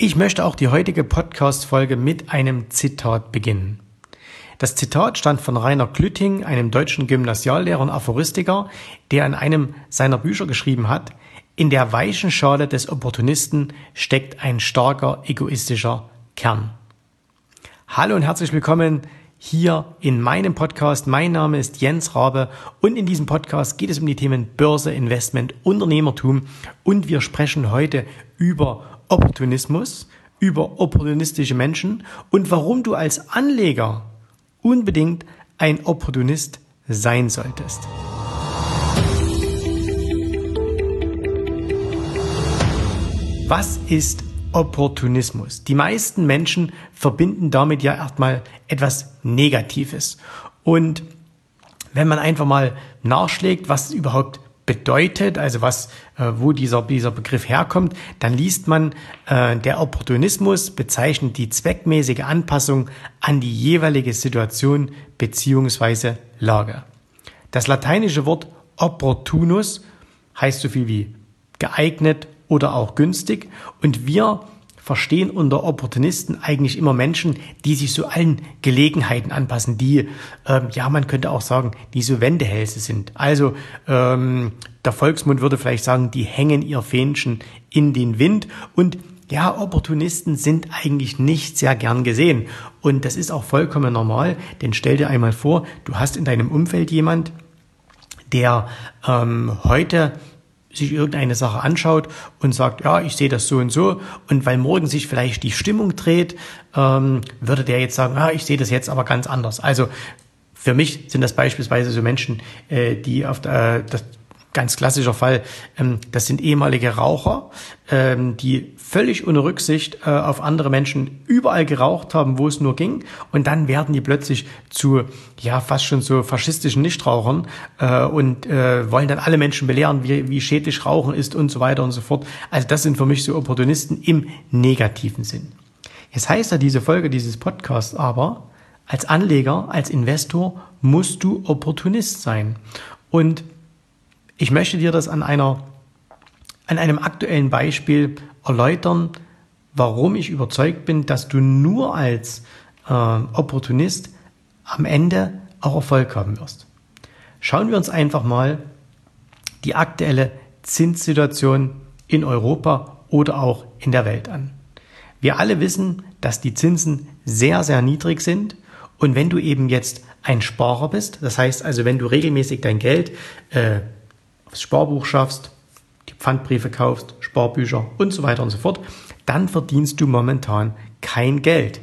Ich möchte auch die heutige Podcast-Folge mit einem Zitat beginnen. Das Zitat stammt von Rainer Klütting, einem deutschen Gymnasiallehrer und Aphoristiker, der in einem seiner Bücher geschrieben hat, in der weichen Schale des Opportunisten steckt ein starker egoistischer Kern. Hallo und herzlich willkommen hier in meinem Podcast. Mein Name ist Jens Rabe und in diesem Podcast geht es um die Themen Börse, Investment, Unternehmertum und wir sprechen heute über Opportunismus, über opportunistische Menschen und warum du als Anleger unbedingt ein Opportunist sein solltest. Was ist Opportunismus? Die meisten Menschen verbinden damit ja erstmal etwas Negatives. Und wenn man einfach mal nachschlägt, was überhaupt bedeutet, also was, äh, wo dieser, dieser Begriff herkommt, dann liest man, äh, der Opportunismus bezeichnet die zweckmäßige Anpassung an die jeweilige Situation beziehungsweise Lage. Das lateinische Wort opportunus heißt so viel wie geeignet oder auch günstig und wir verstehen unter Opportunisten eigentlich immer Menschen, die sich so allen Gelegenheiten anpassen, die, ähm, ja, man könnte auch sagen, die so Wendehälse sind. Also ähm, der Volksmund würde vielleicht sagen, die hängen ihr Fähnchen in den Wind und ja, Opportunisten sind eigentlich nicht sehr gern gesehen. Und das ist auch vollkommen normal, denn stell dir einmal vor, du hast in deinem Umfeld jemand, der ähm, heute sich irgendeine Sache anschaut und sagt, ja, ich sehe das so und so. Und weil morgen sich vielleicht die Stimmung dreht, ähm, würde der jetzt sagen, ah, ich sehe das jetzt aber ganz anders. Also für mich sind das beispielsweise so Menschen, äh, die auf der, äh, das, ganz klassischer Fall, ähm, das sind ehemalige Raucher, ähm, die völlig ohne Rücksicht äh, auf andere Menschen überall geraucht haben, wo es nur ging. Und dann werden die plötzlich zu, ja, fast schon so faschistischen Nichtrauchern äh, und äh, wollen dann alle Menschen belehren, wie, wie schädlich Rauchen ist und so weiter und so fort. Also das sind für mich so Opportunisten im negativen Sinn. Jetzt heißt ja diese Folge dieses Podcasts aber, als Anleger, als Investor musst du Opportunist sein. Und ich möchte dir das an einer, an einem aktuellen Beispiel erläutern, warum ich überzeugt bin, dass du nur als äh, Opportunist am Ende auch Erfolg haben wirst. Schauen wir uns einfach mal die aktuelle Zinssituation in Europa oder auch in der Welt an. Wir alle wissen, dass die Zinsen sehr, sehr niedrig sind. Und wenn du eben jetzt ein Sparer bist, das heißt also, wenn du regelmäßig dein Geld äh, aufs Sparbuch schaffst, Pfandbriefe kaufst, Sparbücher und so weiter und so fort, dann verdienst du momentan kein Geld.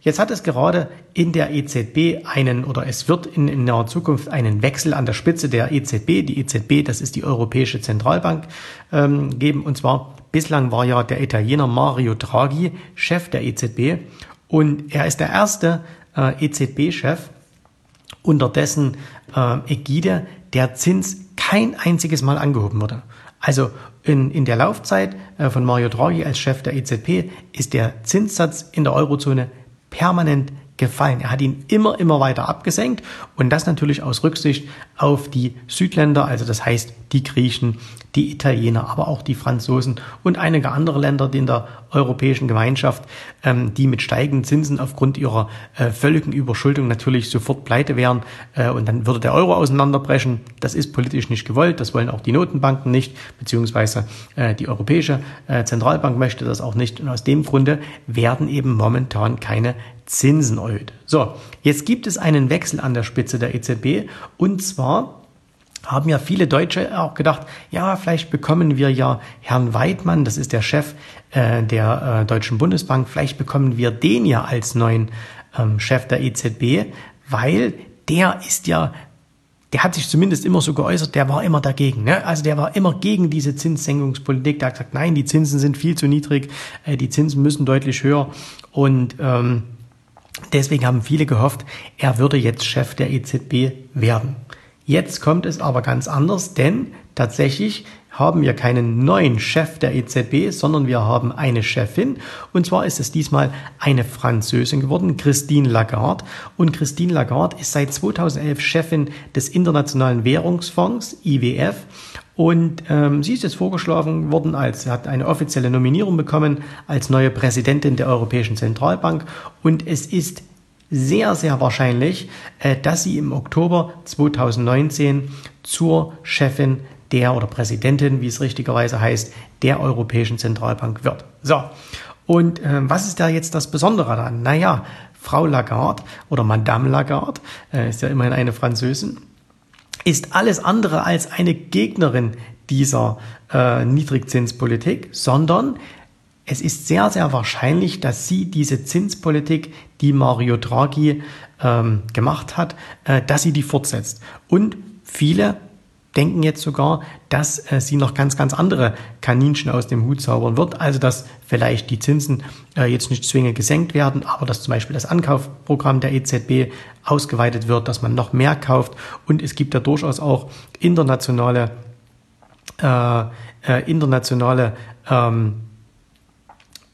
Jetzt hat es gerade in der EZB einen oder es wird in, in naher Zukunft einen Wechsel an der Spitze der EZB. Die EZB, das ist die Europäische Zentralbank, ähm, geben. Und zwar bislang war ja der Italiener Mario Draghi Chef der EZB und er ist der erste äh, EZB-Chef unter dessen äh, Ägide der Zins kein einziges Mal angehoben wurde. Also in, in der Laufzeit äh, von Mario Draghi als Chef der EZB ist der Zinssatz in der Eurozone permanent gefallen. Er hat ihn immer, immer weiter abgesenkt und das natürlich aus Rücksicht auf die Südländer, also das heißt die Griechen, die Italiener, aber auch die Franzosen und einige andere Länder die in der europäischen Gemeinschaft, ähm, die mit steigenden Zinsen aufgrund ihrer äh, völligen Überschuldung natürlich sofort pleite wären äh, und dann würde der Euro auseinanderbrechen. Das ist politisch nicht gewollt, das wollen auch die Notenbanken nicht, beziehungsweise äh, die Europäische äh, Zentralbank möchte das auch nicht und aus dem Grunde werden eben momentan keine Zinsen erhöht. So, jetzt gibt es einen Wechsel an der Spitze der EZB und zwar haben ja viele Deutsche auch gedacht, ja, vielleicht bekommen wir ja Herrn Weidmann, das ist der Chef äh, der äh, Deutschen Bundesbank, vielleicht bekommen wir den ja als neuen ähm, Chef der EZB, weil der ist ja der hat sich zumindest immer so geäußert, der war immer dagegen. Ne? Also der war immer gegen diese Zinssenkungspolitik. Der hat gesagt, nein, die Zinsen sind viel zu niedrig, äh, die Zinsen müssen deutlich höher. Und ähm, deswegen haben viele gehofft, er würde jetzt Chef der EZB werden. Jetzt kommt es aber ganz anders, denn tatsächlich haben wir keinen neuen Chef der EZB, sondern wir haben eine Chefin. Und zwar ist es diesmal eine Französin geworden, Christine Lagarde. Und Christine Lagarde ist seit 2011 Chefin des Internationalen Währungsfonds, IWF. Und ähm, sie ist jetzt vorgeschlagen worden als, hat eine offizielle Nominierung bekommen als neue Präsidentin der Europäischen Zentralbank. Und es ist sehr, sehr wahrscheinlich, äh, dass sie im Oktober 2019 zur Chefin der oder Präsidentin, wie es richtigerweise heißt, der Europäischen Zentralbank wird. So. Und äh, was ist da jetzt das Besondere daran? Naja, Frau Lagarde oder Madame Lagarde, äh, ist ja immerhin eine Französin, ist alles andere als eine Gegnerin dieser äh, Niedrigzinspolitik, sondern es ist sehr, sehr wahrscheinlich, dass sie diese Zinspolitik, die Mario Draghi ähm, gemacht hat, äh, dass sie die fortsetzt. Und viele denken jetzt sogar, dass äh, sie noch ganz, ganz andere Kaninchen aus dem Hut zaubern wird. Also, dass vielleicht die Zinsen äh, jetzt nicht zwingend gesenkt werden, aber dass zum Beispiel das Ankaufprogramm der EZB ausgeweitet wird, dass man noch mehr kauft. Und es gibt ja durchaus auch internationale, äh, äh, internationale ähm,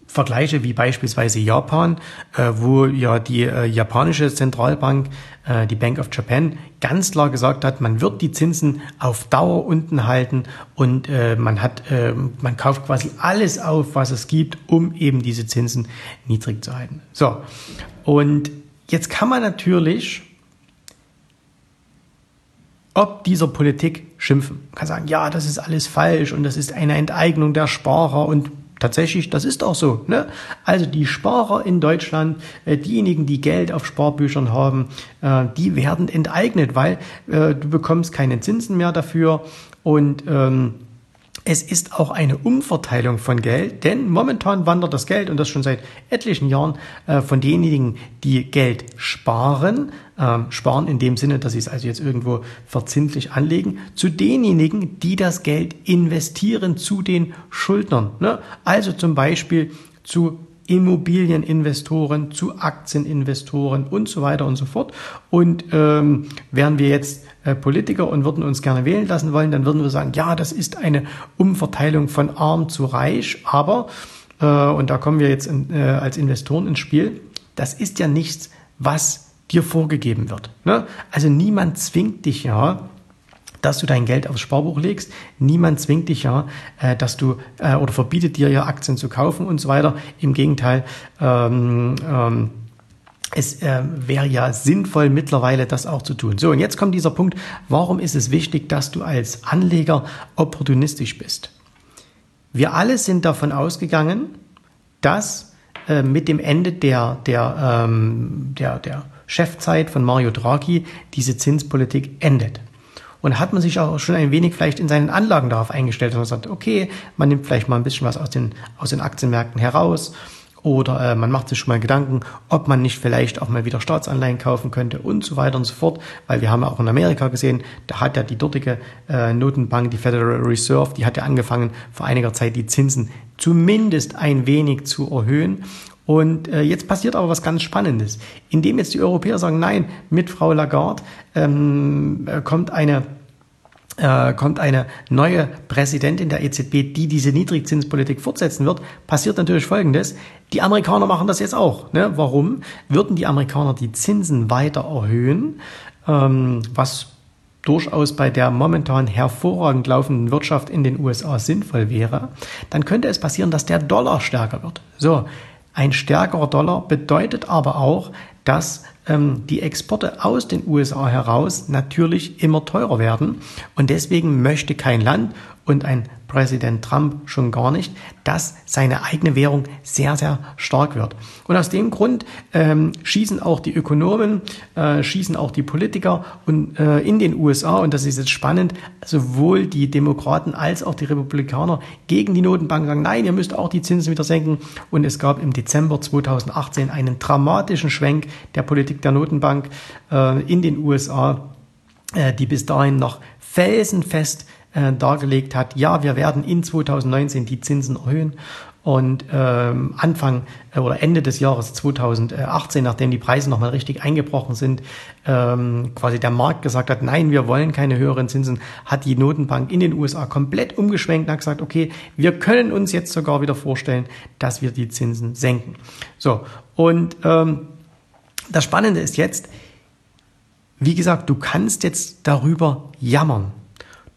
Vergleiche wie beispielsweise Japan, äh, wo ja die äh, japanische Zentralbank, äh, die Bank of Japan, ganz klar gesagt hat, man wird die Zinsen auf Dauer unten halten und äh, man hat, äh, man kauft quasi alles auf, was es gibt, um eben diese Zinsen niedrig zu halten. So. Und jetzt kann man natürlich ob dieser Politik schimpfen. Man kann sagen, ja, das ist alles falsch und das ist eine Enteignung der Sparer und tatsächlich, das ist auch so. Ne? Also die Sparer in Deutschland, äh, diejenigen, die Geld auf Sparbüchern haben, äh, die werden enteignet, weil äh, du bekommst keine Zinsen mehr dafür und ähm, es ist auch eine Umverteilung von Geld, denn momentan wandert das Geld, und das schon seit etlichen Jahren, äh, von denjenigen, die Geld sparen, äh, sparen in dem Sinne, dass sie es also jetzt irgendwo verzinslich anlegen, zu denjenigen, die das Geld investieren, zu den Schuldnern. Ne? Also zum Beispiel zu Immobilieninvestoren, zu Aktieninvestoren und so weiter und so fort. Und ähm, wären wir jetzt Politiker und würden uns gerne wählen lassen wollen, dann würden wir sagen, ja, das ist eine Umverteilung von arm zu reich, aber, äh, und da kommen wir jetzt in, äh, als Investoren ins Spiel, das ist ja nichts, was dir vorgegeben wird. Ne? Also niemand zwingt dich ja, dass du dein Geld aufs Sparbuch legst. Niemand zwingt dich ja, äh, dass du äh, oder verbietet dir ja Aktien zu kaufen und so weiter. Im Gegenteil, ähm, ähm, es äh, wäre ja sinnvoll mittlerweile das auch zu tun. So, und jetzt kommt dieser Punkt, warum ist es wichtig, dass du als Anleger opportunistisch bist? Wir alle sind davon ausgegangen, dass äh, mit dem Ende der, der, ähm, der, der Chefzeit von Mario Draghi diese Zinspolitik endet. Und hat man sich auch schon ein wenig vielleicht in seinen Anlagen darauf eingestellt und sagt, okay, man nimmt vielleicht mal ein bisschen was aus den, aus den Aktienmärkten heraus oder äh, man macht sich schon mal Gedanken, ob man nicht vielleicht auch mal wieder Staatsanleihen kaufen könnte und so weiter und so fort, weil wir haben auch in Amerika gesehen, da hat ja die dortige äh, Notenbank, die Federal Reserve, die hat ja angefangen vor einiger Zeit die Zinsen zumindest ein wenig zu erhöhen und äh, jetzt passiert aber was ganz Spannendes. Indem jetzt die Europäer sagen, nein, mit Frau Lagarde ähm, äh, kommt eine äh, kommt eine neue Präsidentin der EZB, die diese Niedrigzinspolitik fortsetzen wird, passiert natürlich Folgendes. Die Amerikaner machen das jetzt auch. Ne? Warum? Würden die Amerikaner die Zinsen weiter erhöhen, ähm, was durchaus bei der momentan hervorragend laufenden Wirtschaft in den USA sinnvoll wäre, dann könnte es passieren, dass der Dollar stärker wird. So, ein stärkerer Dollar bedeutet aber auch, dass ähm, die Exporte aus den USA heraus natürlich immer teurer werden. Und deswegen möchte kein Land und ein Präsident Trump schon gar nicht, dass seine eigene Währung sehr, sehr stark wird. Und aus dem Grund ähm, schießen auch die Ökonomen, äh, schießen auch die Politiker und, äh, in den USA, und das ist jetzt spannend, sowohl die Demokraten als auch die Republikaner gegen die Notenbank sagen, nein, ihr müsst auch die Zinsen wieder senken. Und es gab im Dezember 2018 einen dramatischen Schwenk der Politik der Notenbank äh, in den USA, äh, die bis dahin noch felsenfest äh, dargelegt hat, ja, wir werden in 2019 die Zinsen erhöhen und ähm, Anfang äh, oder Ende des Jahres 2018, nachdem die Preise nochmal richtig eingebrochen sind, ähm, quasi der Markt gesagt hat, nein, wir wollen keine höheren Zinsen, hat die Notenbank in den USA komplett umgeschwenkt und hat gesagt, okay, wir können uns jetzt sogar wieder vorstellen, dass wir die Zinsen senken. So, und ähm, das Spannende ist jetzt, wie gesagt, du kannst jetzt darüber jammern.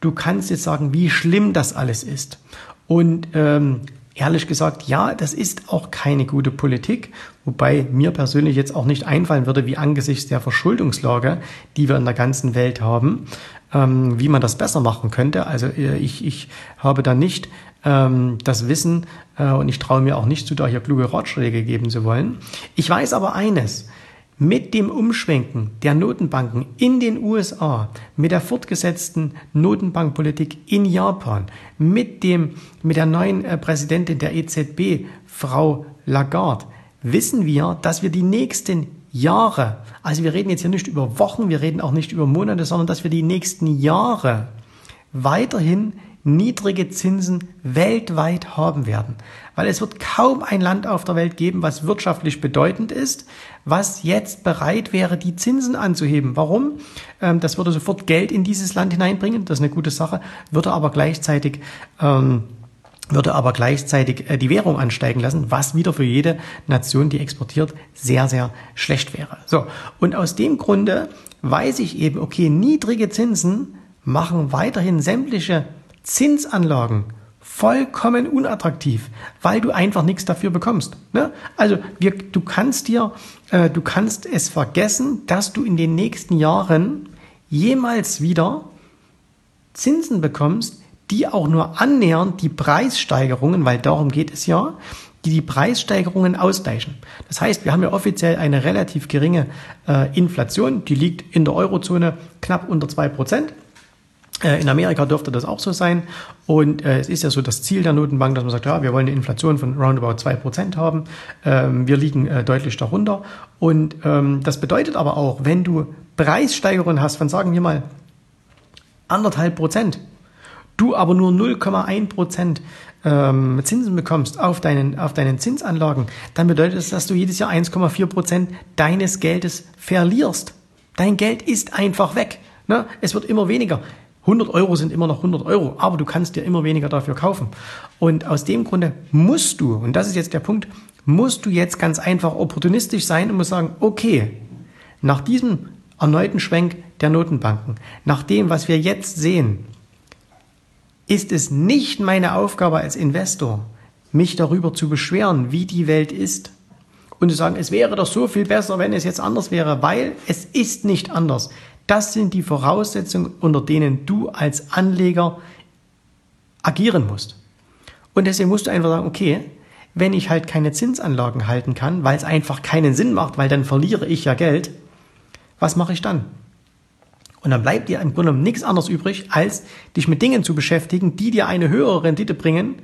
Du kannst jetzt sagen, wie schlimm das alles ist. Und ähm, ehrlich gesagt, ja, das ist auch keine gute Politik, wobei mir persönlich jetzt auch nicht einfallen würde, wie angesichts der Verschuldungslage, die wir in der ganzen Welt haben, ähm, wie man das besser machen könnte. Also äh, ich, ich habe da nicht ähm, das Wissen äh, und ich traue mir auch nicht zu, da hier kluge Ratschläge geben zu wollen. Ich weiß aber eines, mit dem Umschwenken der Notenbanken in den USA, mit der fortgesetzten Notenbankpolitik in Japan, mit dem, mit der neuen äh, Präsidentin der EZB, Frau Lagarde, wissen wir, dass wir die nächsten Jahre, also wir reden jetzt hier nicht über Wochen, wir reden auch nicht über Monate, sondern dass wir die nächsten Jahre weiterhin niedrige Zinsen weltweit haben werden. Weil es wird kaum ein Land auf der Welt geben, was wirtschaftlich bedeutend ist, was jetzt bereit wäre, die Zinsen anzuheben. Warum? Ähm, das würde sofort Geld in dieses Land hineinbringen, das ist eine gute Sache, würde aber gleichzeitig ähm, würde aber gleichzeitig äh, die Währung ansteigen lassen, was wieder für jede Nation, die exportiert, sehr, sehr schlecht wäre. So. Und aus dem Grunde weiß ich eben, okay, niedrige Zinsen machen weiterhin sämtliche Zinsanlagen vollkommen unattraktiv, weil du einfach nichts dafür bekommst. Ne? Also wir, du kannst dir, äh, du kannst es vergessen, dass du in den nächsten Jahren jemals wieder Zinsen bekommst, die auch nur annähernd die Preissteigerungen, weil darum geht es ja, die die Preissteigerungen ausgleichen. Das heißt, wir haben ja offiziell eine relativ geringe äh, Inflation, die liegt in der Eurozone knapp unter zwei Prozent. Äh, in Amerika dürfte das auch so sein. Und äh, es ist ja so das Ziel der Notenbank, dass man sagt, ja, wir wollen eine Inflation von roundabout zwei Prozent haben. Ähm, wir liegen äh, deutlich darunter. Und ähm, das bedeutet aber auch, wenn du Preissteigerungen hast von, sagen wir mal, anderthalb Prozent, du aber nur 0,1 Prozent ähm, Zinsen bekommst auf deinen, auf deinen Zinsanlagen, dann bedeutet das, dass du jedes Jahr 1,4 Prozent deines Geldes verlierst. Dein Geld ist einfach weg. Ne? Es wird immer weniger. 100 Euro sind immer noch 100 Euro, aber du kannst dir immer weniger dafür kaufen. Und aus dem Grunde musst du, und das ist jetzt der Punkt, musst du jetzt ganz einfach opportunistisch sein und musst sagen, okay, nach diesem erneuten Schwenk der Notenbanken, nach dem, was wir jetzt sehen, ist es nicht meine Aufgabe als Investor, mich darüber zu beschweren, wie die Welt ist und zu sagen, es wäre doch so viel besser, wenn es jetzt anders wäre, weil es ist nicht anders. Das sind die Voraussetzungen, unter denen du als Anleger agieren musst. Und deswegen musst du einfach sagen, okay, wenn ich halt keine Zinsanlagen halten kann, weil es einfach keinen Sinn macht, weil dann verliere ich ja Geld, was mache ich dann? Und dann bleibt dir im Grunde nichts anderes übrig, als dich mit Dingen zu beschäftigen, die dir eine höhere Rendite bringen,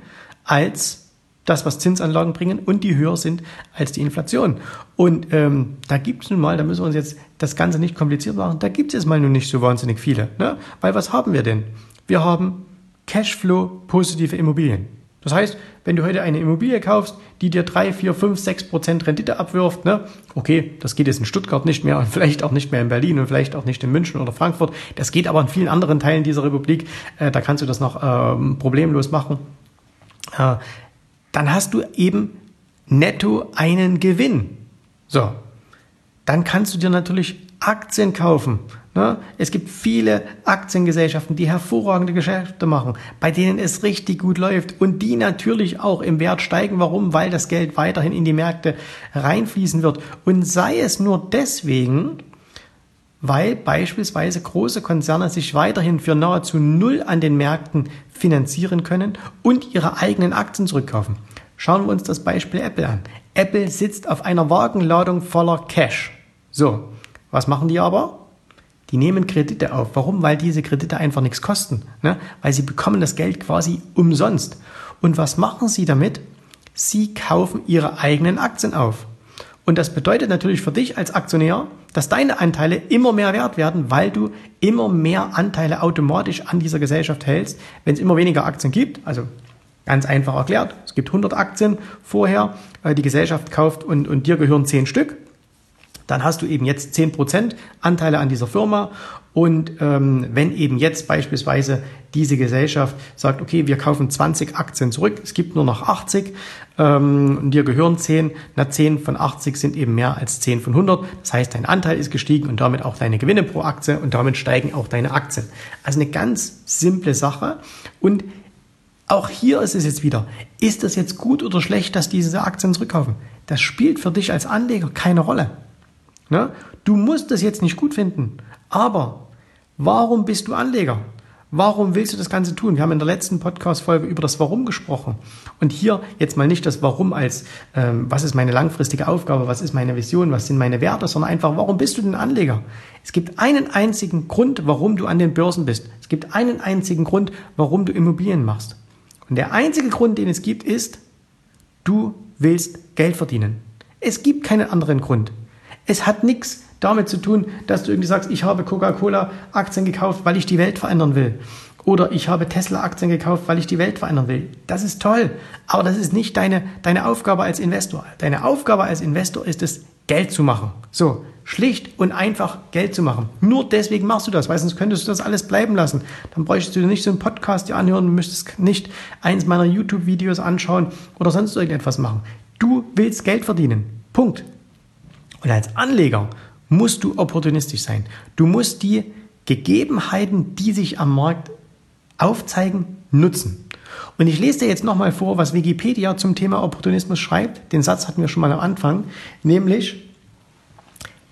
als das, was Zinsanlagen bringen und die höher sind als die Inflation. Und ähm, da gibt es nun mal, da müssen wir uns jetzt das Ganze nicht kompliziert machen, da gibt es mal nun nicht so wahnsinnig viele. Ne? Weil was haben wir denn? Wir haben Cashflow-positive Immobilien. Das heißt, wenn du heute eine Immobilie kaufst, die dir drei, vier, fünf, sechs Prozent Rendite abwirft, ne, okay, das geht jetzt in Stuttgart nicht mehr und vielleicht auch nicht mehr in Berlin und vielleicht auch nicht in München oder Frankfurt. Das geht aber in vielen anderen Teilen dieser Republik. Äh, da kannst du das noch ähm, problemlos machen. Äh, dann hast du eben netto einen Gewinn. So, dann kannst du dir natürlich Aktien kaufen. Ne? Es gibt viele Aktiengesellschaften, die hervorragende Geschäfte machen, bei denen es richtig gut läuft und die natürlich auch im Wert steigen. Warum? Weil das Geld weiterhin in die Märkte reinfließen wird. Und sei es nur deswegen, weil beispielsweise große Konzerne sich weiterhin für nahezu null an den Märkten finanzieren können und ihre eigenen Aktien zurückkaufen. Schauen wir uns das Beispiel Apple an. Apple sitzt auf einer Wagenladung voller Cash. So, was machen die aber? Die nehmen Kredite auf. Warum? Weil diese Kredite einfach nichts kosten. Ne? Weil sie bekommen das Geld quasi umsonst. Und was machen sie damit? Sie kaufen ihre eigenen Aktien auf. Und das bedeutet natürlich für dich als Aktionär, dass deine Anteile immer mehr wert werden, weil du immer mehr Anteile automatisch an dieser Gesellschaft hältst, wenn es immer weniger Aktien gibt. Also ganz einfach erklärt, es gibt 100 Aktien vorher, äh, die Gesellschaft kauft und, und dir gehören 10 Stück. Dann hast du eben jetzt 10% Anteile an dieser Firma Und ähm, wenn eben jetzt beispielsweise diese Gesellschaft sagt, okay, wir kaufen 20 Aktien zurück, es gibt nur noch 80 ähm, und dir gehören 10, na 10 von 80 sind eben mehr als 10 von 100. Das heißt, dein Anteil ist gestiegen und damit auch deine Gewinne pro Aktie und damit steigen auch deine Aktien. Also eine ganz simple Sache und auch hier ist es jetzt wieder, ist das jetzt gut oder schlecht, dass diese Aktien zurückkaufen? Das spielt für dich als Anleger keine Rolle. Ne? Du musst das jetzt nicht gut finden, aber warum bist du Anleger? Warum willst du das Ganze tun? Wir haben in der letzten Podcast-Folge über das Warum gesprochen. Und hier jetzt mal nicht das Warum als, ähm, was ist meine langfristige Aufgabe, was ist meine Vision, was sind meine Werte, sondern einfach, warum bist du denn Anleger? Es gibt einen einzigen Grund, warum du an den Börsen bist. Es gibt einen einzigen Grund, warum du Immobilien machst. Und der einzige Grund, den es gibt, ist, du willst Geld verdienen. Es gibt keinen anderen Grund. Es hat nichts damit zu tun, dass du irgendwie sagst, ich habe Coca-Cola-Aktien gekauft, weil ich die Welt verändern will. Oder ich habe Tesla-Aktien gekauft, weil ich die Welt verändern will. Das ist toll. Aber das ist nicht deine, deine Aufgabe als Investor. Deine Aufgabe als Investor ist es, Geld zu machen. So, schlicht und einfach Geld zu machen. Nur deswegen machst du das, weil sonst könntest du das alles bleiben lassen. Dann bräuchtest du nicht so einen Podcast dir anhören, müsstest nicht eins meiner YouTube-Videos anschauen oder sonst irgendetwas machen. Du willst Geld verdienen. Punkt. Und als Anleger musst du opportunistisch sein. Du musst die Gegebenheiten, die sich am Markt aufzeigen, nutzen. Und ich lese dir jetzt nochmal vor, was Wikipedia zum Thema Opportunismus schreibt. Den Satz hatten wir schon mal am Anfang, nämlich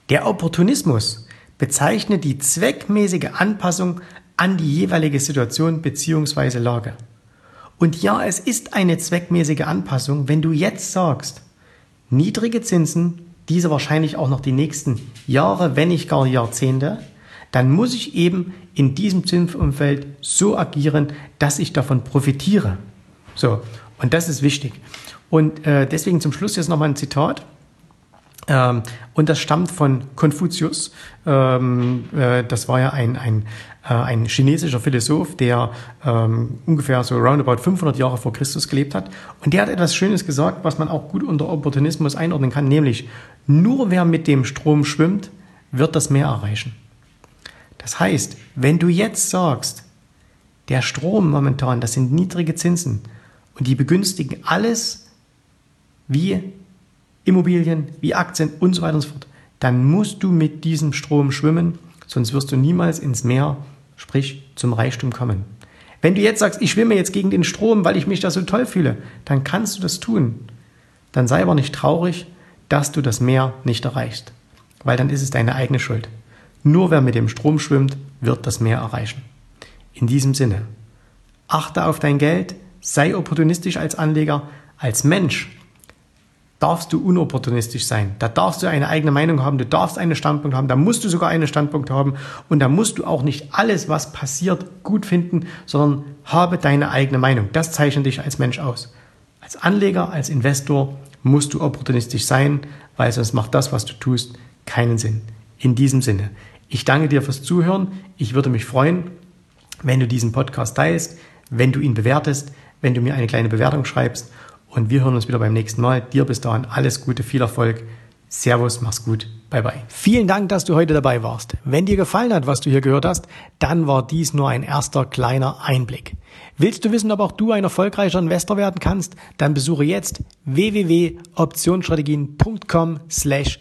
der Opportunismus bezeichnet die zweckmäßige Anpassung an die jeweilige Situation bzw. Lage. Und ja, es ist eine zweckmäßige Anpassung, wenn du jetzt sagst, niedrige Zinsen, diese wahrscheinlich auch noch die nächsten Jahre, wenn nicht gar Jahrzehnte, dann muss ich eben in diesem Zinsumfeld so agieren, dass ich davon profitiere. So, und das ist wichtig. Und äh, deswegen zum Schluss jetzt nochmal ein Zitat. Ähm, und das stammt von Konfuzius. Ähm, äh, das war ja ein, ein, äh, ein chinesischer Philosoph, der ähm, ungefähr so roundabout 500 Jahre vor Christus gelebt hat. Und der hat etwas Schönes gesagt, was man auch gut unter Opportunismus einordnen kann, nämlich nur wer mit dem Strom schwimmt, wird das Meer erreichen. Das heißt, wenn du jetzt sagst, der Strom momentan, das sind niedrige Zinsen und die begünstigen alles wie Immobilien, wie Aktien und so weiter und so fort, dann musst du mit diesem Strom schwimmen, sonst wirst du niemals ins Meer, sprich zum Reichtum kommen. Wenn du jetzt sagst, ich schwimme jetzt gegen den Strom, weil ich mich da so toll fühle, dann kannst du das tun. Dann sei aber nicht traurig, dass du das Meer nicht erreichst, weil dann ist es deine eigene Schuld. Nur wer mit dem Strom schwimmt, wird das Meer erreichen. In diesem Sinne, achte auf dein Geld, sei opportunistisch als Anleger, als Mensch darfst du unopportunistisch sein. Da darfst du eine eigene Meinung haben, du darfst einen Standpunkt haben, da musst du sogar einen Standpunkt haben und da musst du auch nicht alles, was passiert, gut finden, sondern habe deine eigene Meinung. Das zeichnet dich als Mensch aus. Als Anleger, als Investor musst du opportunistisch sein, weil sonst macht das, was du tust, keinen Sinn. In diesem Sinne, ich danke dir fürs Zuhören. Ich würde mich freuen, wenn du diesen Podcast teilst, wenn du ihn bewertest, wenn du mir eine kleine Bewertung schreibst und wir hören uns wieder beim nächsten Mal. Dir bis dahin alles Gute, viel Erfolg. Servus, mach's gut. Bye bye. Vielen Dank, dass du heute dabei warst. Wenn dir gefallen hat, was du hier gehört hast, dann war dies nur ein erster kleiner Einblick. Willst du wissen, ob auch du ein erfolgreicher Investor werden kannst? Dann besuche jetzt www.optionsstrategien.com slash